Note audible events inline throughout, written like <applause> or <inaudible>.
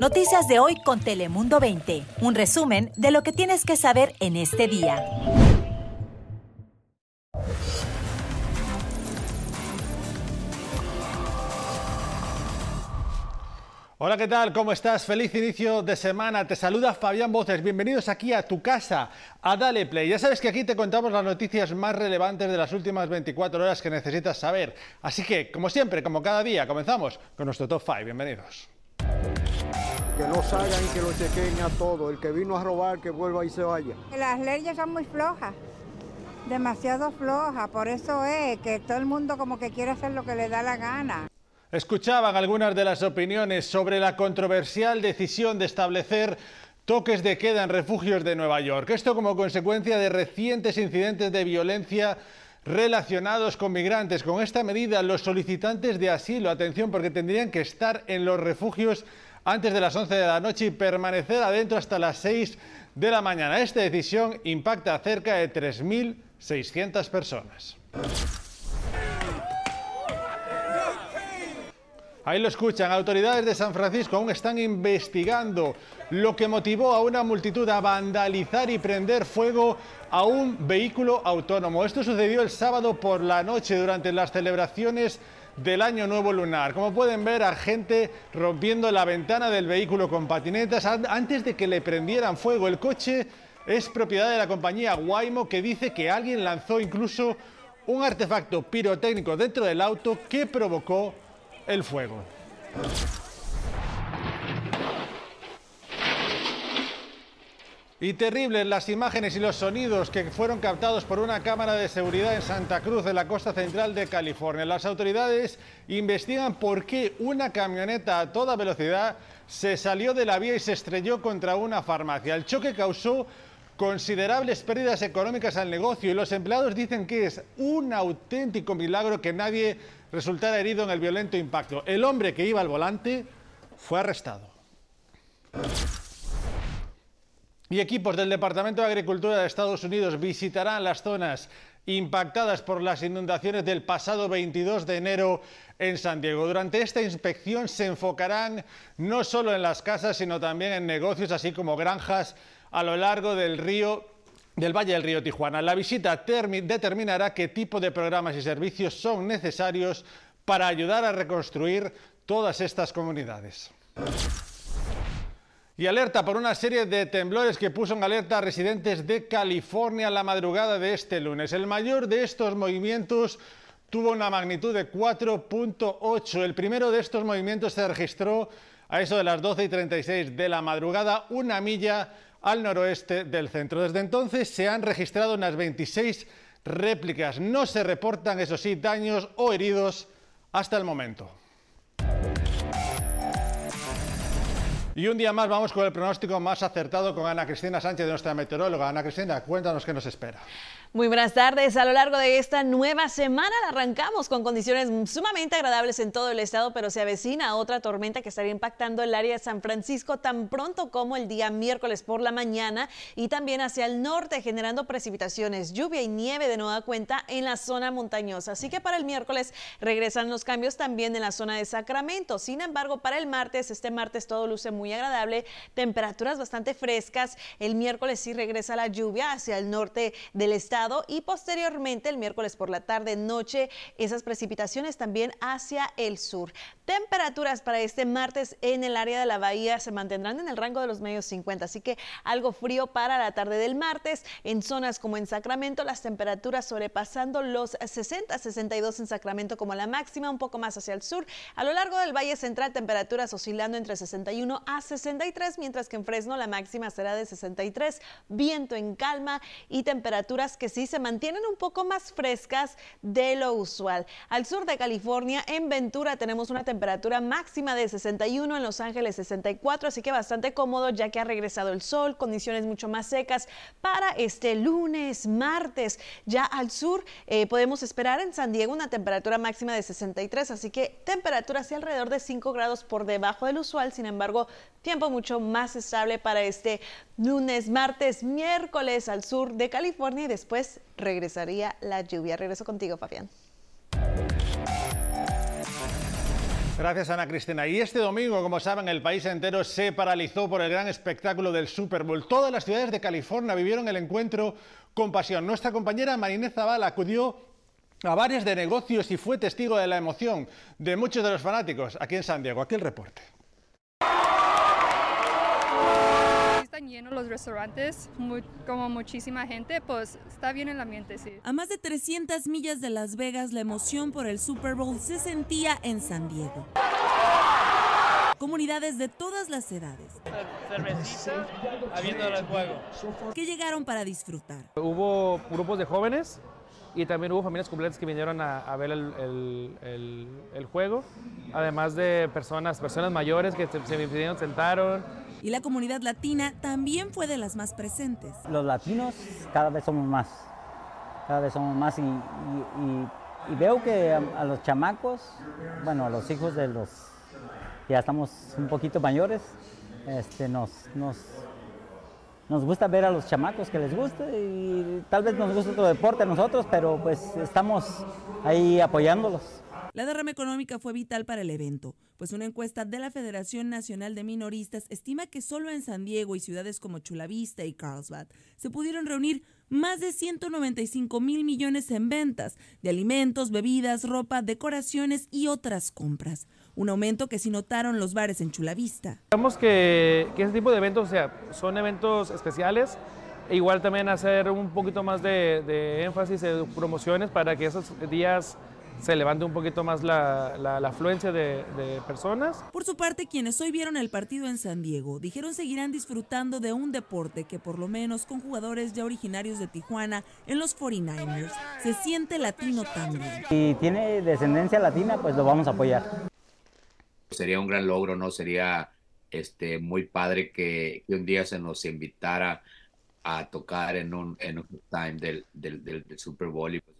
Noticias de hoy con Telemundo 20. Un resumen de lo que tienes que saber en este día. Hola, ¿qué tal? ¿Cómo estás? Feliz inicio de semana. Te saluda Fabián Voces. Bienvenidos aquí a tu casa, a Dale Play. Ya sabes que aquí te contamos las noticias más relevantes de las últimas 24 horas que necesitas saber. Así que, como siempre, como cada día, comenzamos con nuestro Top 5. Bienvenidos. Que no salgan y que lo chequen a todo. El que vino a robar, que vuelva y se vaya. Las leyes son muy flojas, demasiado flojas. Por eso es que todo el mundo como que quiere hacer lo que le da la gana. Escuchaban algunas de las opiniones sobre la controversial decisión de establecer toques de queda en refugios de Nueva York. Esto como consecuencia de recientes incidentes de violencia relacionados con migrantes. Con esta medida, los solicitantes de asilo, atención, porque tendrían que estar en los refugios antes de las 11 de la noche y permanecer adentro hasta las 6 de la mañana. Esta decisión impacta a cerca de 3.600 personas. Ahí lo escuchan, autoridades de San Francisco aún están investigando lo que motivó a una multitud a vandalizar y prender fuego a un vehículo autónomo. Esto sucedió el sábado por la noche durante las celebraciones del Año Nuevo Lunar. Como pueden ver, a gente rompiendo la ventana del vehículo con patinetas antes de que le prendieran fuego. El coche es propiedad de la compañía Waymo que dice que alguien lanzó incluso un artefacto pirotécnico dentro del auto que provocó el fuego. Y terribles las imágenes y los sonidos que fueron captados por una cámara de seguridad en Santa Cruz, de la costa central de California. Las autoridades investigan por qué una camioneta a toda velocidad se salió de la vía y se estrelló contra una farmacia. El choque causó considerables pérdidas económicas al negocio y los empleados dicen que es un auténtico milagro que nadie resultara herido en el violento impacto. El hombre que iba al volante fue arrestado. Y equipos del Departamento de Agricultura de Estados Unidos visitarán las zonas impactadas por las inundaciones del pasado 22 de enero en San Diego. Durante esta inspección se enfocarán no solo en las casas, sino también en negocios, así como granjas a lo largo del río del Valle del Río Tijuana. La visita determinará qué tipo de programas y servicios son necesarios para ayudar a reconstruir todas estas comunidades. Y alerta por una serie de temblores que puso en alerta a residentes de California la madrugada de este lunes. El mayor de estos movimientos tuvo una magnitud de 4.8. El primero de estos movimientos se registró a eso de las 12 y 36 de la madrugada, una milla al noroeste del centro. Desde entonces se han registrado unas 26 réplicas. No se reportan, eso sí, daños o heridos hasta el momento. Y un día más vamos con el pronóstico más acertado con Ana Cristina Sánchez, nuestra meteoróloga. Ana Cristina, cuéntanos qué nos espera. Muy buenas tardes. A lo largo de esta nueva semana arrancamos con condiciones sumamente agradables en todo el estado, pero se avecina otra tormenta que estaría impactando el área de San Francisco tan pronto como el día miércoles por la mañana y también hacia el norte, generando precipitaciones, lluvia y nieve de nueva cuenta en la zona montañosa. Así que para el miércoles regresan los cambios también en la zona de Sacramento. Sin embargo, para el martes, este martes todo luce muy agradable, temperaturas bastante frescas. El miércoles sí regresa la lluvia hacia el norte del estado y posteriormente el miércoles por la tarde noche esas precipitaciones también hacia el sur. Temperaturas para este martes en el área de la bahía se mantendrán en el rango de los medios 50, así que algo frío para la tarde del martes. En zonas como en Sacramento, las temperaturas sobrepasando los 60, 62 en Sacramento como la máxima, un poco más hacia el sur. A lo largo del Valle Central, temperaturas oscilando entre 61 a 63, mientras que en Fresno la máxima será de 63, viento en calma y temperaturas que sí se mantienen un poco más frescas de lo usual. Al sur de California, en Ventura, tenemos una temperatura máxima de 61, en Los Ángeles 64, así que bastante cómodo ya que ha regresado el sol, condiciones mucho más secas para este lunes, martes. Ya al sur eh, podemos esperar en San Diego una temperatura máxima de 63, así que temperatura hacia alrededor de 5 grados por debajo del usual, sin embargo, tiempo mucho más estable para este lunes, martes, miércoles al sur de California y después regresaría la lluvia. Regreso contigo, Fabián. Gracias, Ana Cristina. Y este domingo, como saben, el país entero se paralizó por el gran espectáculo del Super Bowl. Todas las ciudades de California vivieron el encuentro con pasión. Nuestra compañera Marinés Zaval acudió a varios de negocios y fue testigo de la emoción de muchos de los fanáticos aquí en San Diego. Aquí el reporte. Llenos los restaurantes, como muchísima gente, pues está bien el ambiente, sí. A más de 300 millas de Las Vegas, la emoción por el Super Bowl se sentía en San Diego. Comunidades de todas las edades. Cervecita, habiendo el juego. Que llegaron para disfrutar. Hubo grupos de jóvenes y también hubo familias completas que vinieron a, ver el, el, juego, además de personas, personas mayores que se, se vinieron, sentaron y la comunidad latina también fue de las más presentes. Los latinos cada vez somos más, cada vez somos más y, veo que a, los chamacos, bueno, a los hijos de los, ya estamos un poquito mayores, este, nos, nos, nos gusta ver a los chamacos que les guste y tal vez nos guste otro deporte a nosotros, pero pues estamos ahí apoyándolos. La derrama económica fue vital para el evento, pues una encuesta de la Federación Nacional de Minoristas estima que solo en San Diego y ciudades como Chula Vista y Carlsbad se pudieron reunir más de 195 mil millones en ventas de alimentos, bebidas, ropa, decoraciones y otras compras. Un aumento que sí notaron los bares en Chula Vista. Digamos que, que ese tipo de eventos, o sea, son eventos especiales. E igual también hacer un poquito más de, de énfasis en promociones para que esos días se levante un poquito más la, la, afluencia de, de, personas. Por su parte, quienes hoy vieron el partido en San Diego dijeron seguirán disfrutando de un deporte que por lo menos con jugadores ya originarios de Tijuana en los 49ers se siente latino también. Si tiene descendencia latina, pues lo vamos a apoyar. Sería un gran logro, ¿no? Sería este, muy padre que, un día se nos invitara a tocar en un, en un time del, del, del, Super Bowl y pues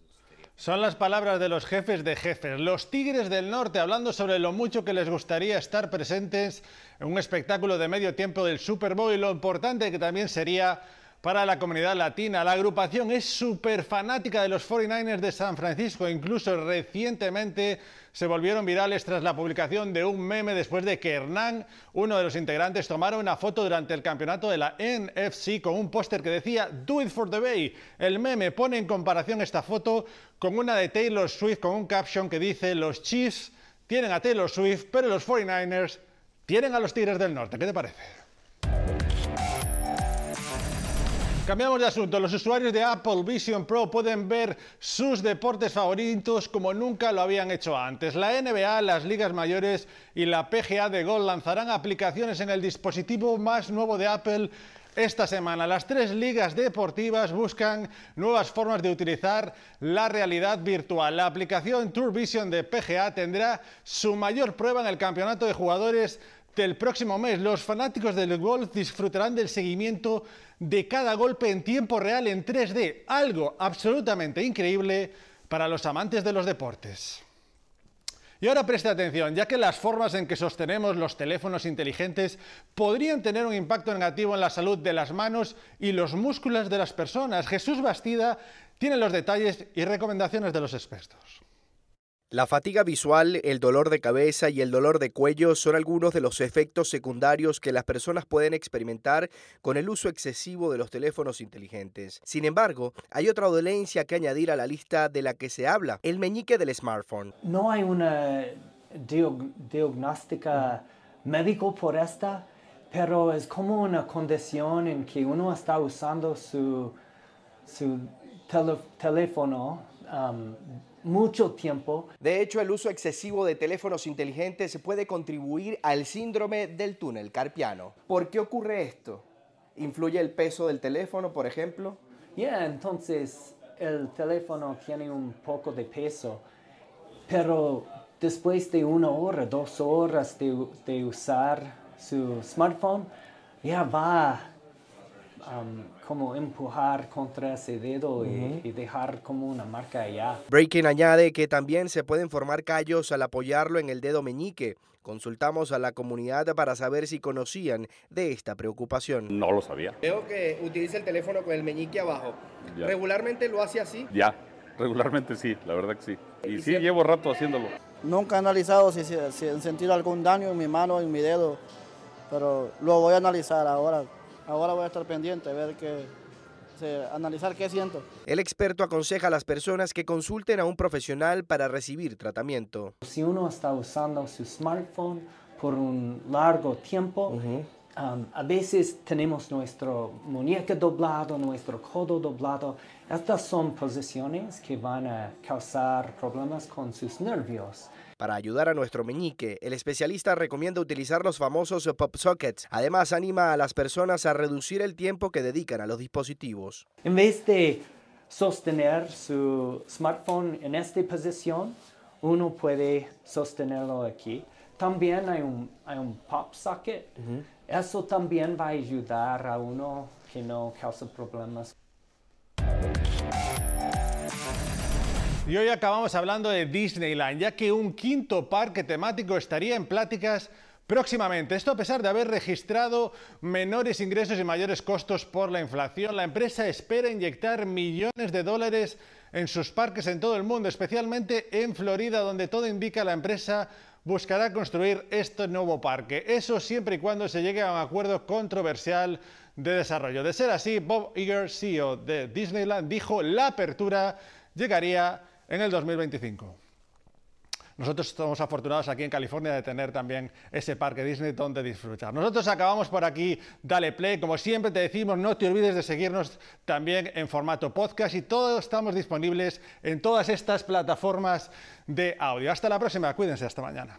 son las palabras de los jefes de jefes, los Tigres del Norte, hablando sobre lo mucho que les gustaría estar presentes en un espectáculo de medio tiempo del Super Bowl y lo importante que también sería para la comunidad latina. La agrupación es súper fanática de los 49ers de San Francisco, incluso recientemente se volvieron virales tras la publicación de un meme después de que Hernán, uno de los integrantes, tomara una foto durante el campeonato de la NFC con un póster que decía Do it for the Bay. El meme pone en comparación esta foto con una de Taylor Swift con un caption que dice los Chiefs tienen a Taylor Swift, pero los 49ers tienen a los Tigres del Norte. ¿Qué te parece? Cambiamos de asunto. Los usuarios de Apple Vision Pro pueden ver sus deportes favoritos como nunca lo habían hecho antes. La NBA, las ligas mayores y la PGA de Golf lanzarán aplicaciones en el dispositivo más nuevo de Apple esta semana. Las tres ligas deportivas buscan nuevas formas de utilizar la realidad virtual. La aplicación Tour Vision de PGA tendrá su mayor prueba en el campeonato de jugadores del próximo mes. Los fanáticos del golf disfrutarán del seguimiento de cada golpe en tiempo real en 3D, algo absolutamente increíble para los amantes de los deportes. Y ahora preste atención, ya que las formas en que sostenemos los teléfonos inteligentes podrían tener un impacto negativo en la salud de las manos y los músculos de las personas. Jesús Bastida tiene los detalles y recomendaciones de los expertos. La fatiga visual, el dolor de cabeza y el dolor de cuello son algunos de los efectos secundarios que las personas pueden experimentar con el uso excesivo de los teléfonos inteligentes. Sin embargo, hay otra dolencia que añadir a la lista de la que se habla, el meñique del smartphone. No hay una diagnóstica médico por esta, pero es como una condición en que uno está usando su, su teléfono mucho tiempo. De hecho, el uso excesivo de teléfonos inteligentes puede contribuir al síndrome del túnel carpiano. ¿Por qué ocurre esto? ¿Influye el peso del teléfono, por ejemplo? Ya, entonces el teléfono tiene un poco de peso, pero después de una hora, dos horas de, de usar su smartphone, ya va como empujar contra ese dedo y, dejar como una marca allá. Breaking añade que también se pueden formar callos al apoyarlo en el dedo meñique. Consultamos a la comunidad para saber si conocían de esta preocupación. No lo sabía. Veo que utiliza el teléfono con el meñique abajo. ¿Regularmente lo hace así? Ya, <laughs> regularmente sí, la verdad que sí. Y, sí, llevo rato haciéndolo. Nunca he analizado si, si, si han sentido algún daño en mi mano, en mi dedo, pero lo voy a analizar ahora. Ahora voy a estar pendiente, a ver qué, analizar qué siento. El experto aconseja a las personas que consulten a un profesional para recibir tratamiento. Si uno está usando su smartphone por un largo tiempo, um, a veces tenemos nuestro muñeca doblado, nuestro codo doblado. Estas son posiciones que van a causar problemas con sus nervios. Para ayudar a nuestro meñique, el especialista recomienda utilizar los famosos pop sockets. Además, anima a las personas a reducir el tiempo que dedican a los dispositivos. En vez de sostener su smartphone en esta posición, uno puede sostenerlo aquí. También hay un, hay un pop socket. Eso también va a ayudar a uno que no causa problemas. Y hoy acabamos hablando de Disneyland, ya que un quinto parque temático estaría en pláticas próximamente. Esto a pesar de haber registrado menores ingresos y mayores costos por la inflación. La empresa espera inyectar millones de dólares en sus parques en todo el mundo, especialmente en Florida, donde todo indica la empresa buscará construir este nuevo parque. Eso siempre y cuando se llegue a un acuerdo controversial de desarrollo. De ser así, Bob Iger, CEO de Disneyland, dijo la apertura llegaría en el 2025. Nosotros estamos afortunados aquí en California de tener también ese parque Disney donde disfrutar. Nosotros acabamos por aquí, dale play. Como siempre te decimos, no te olvides de seguirnos también en formato podcast y todos estamos disponibles en todas estas plataformas de audio. Hasta la próxima, cuídense, hasta mañana.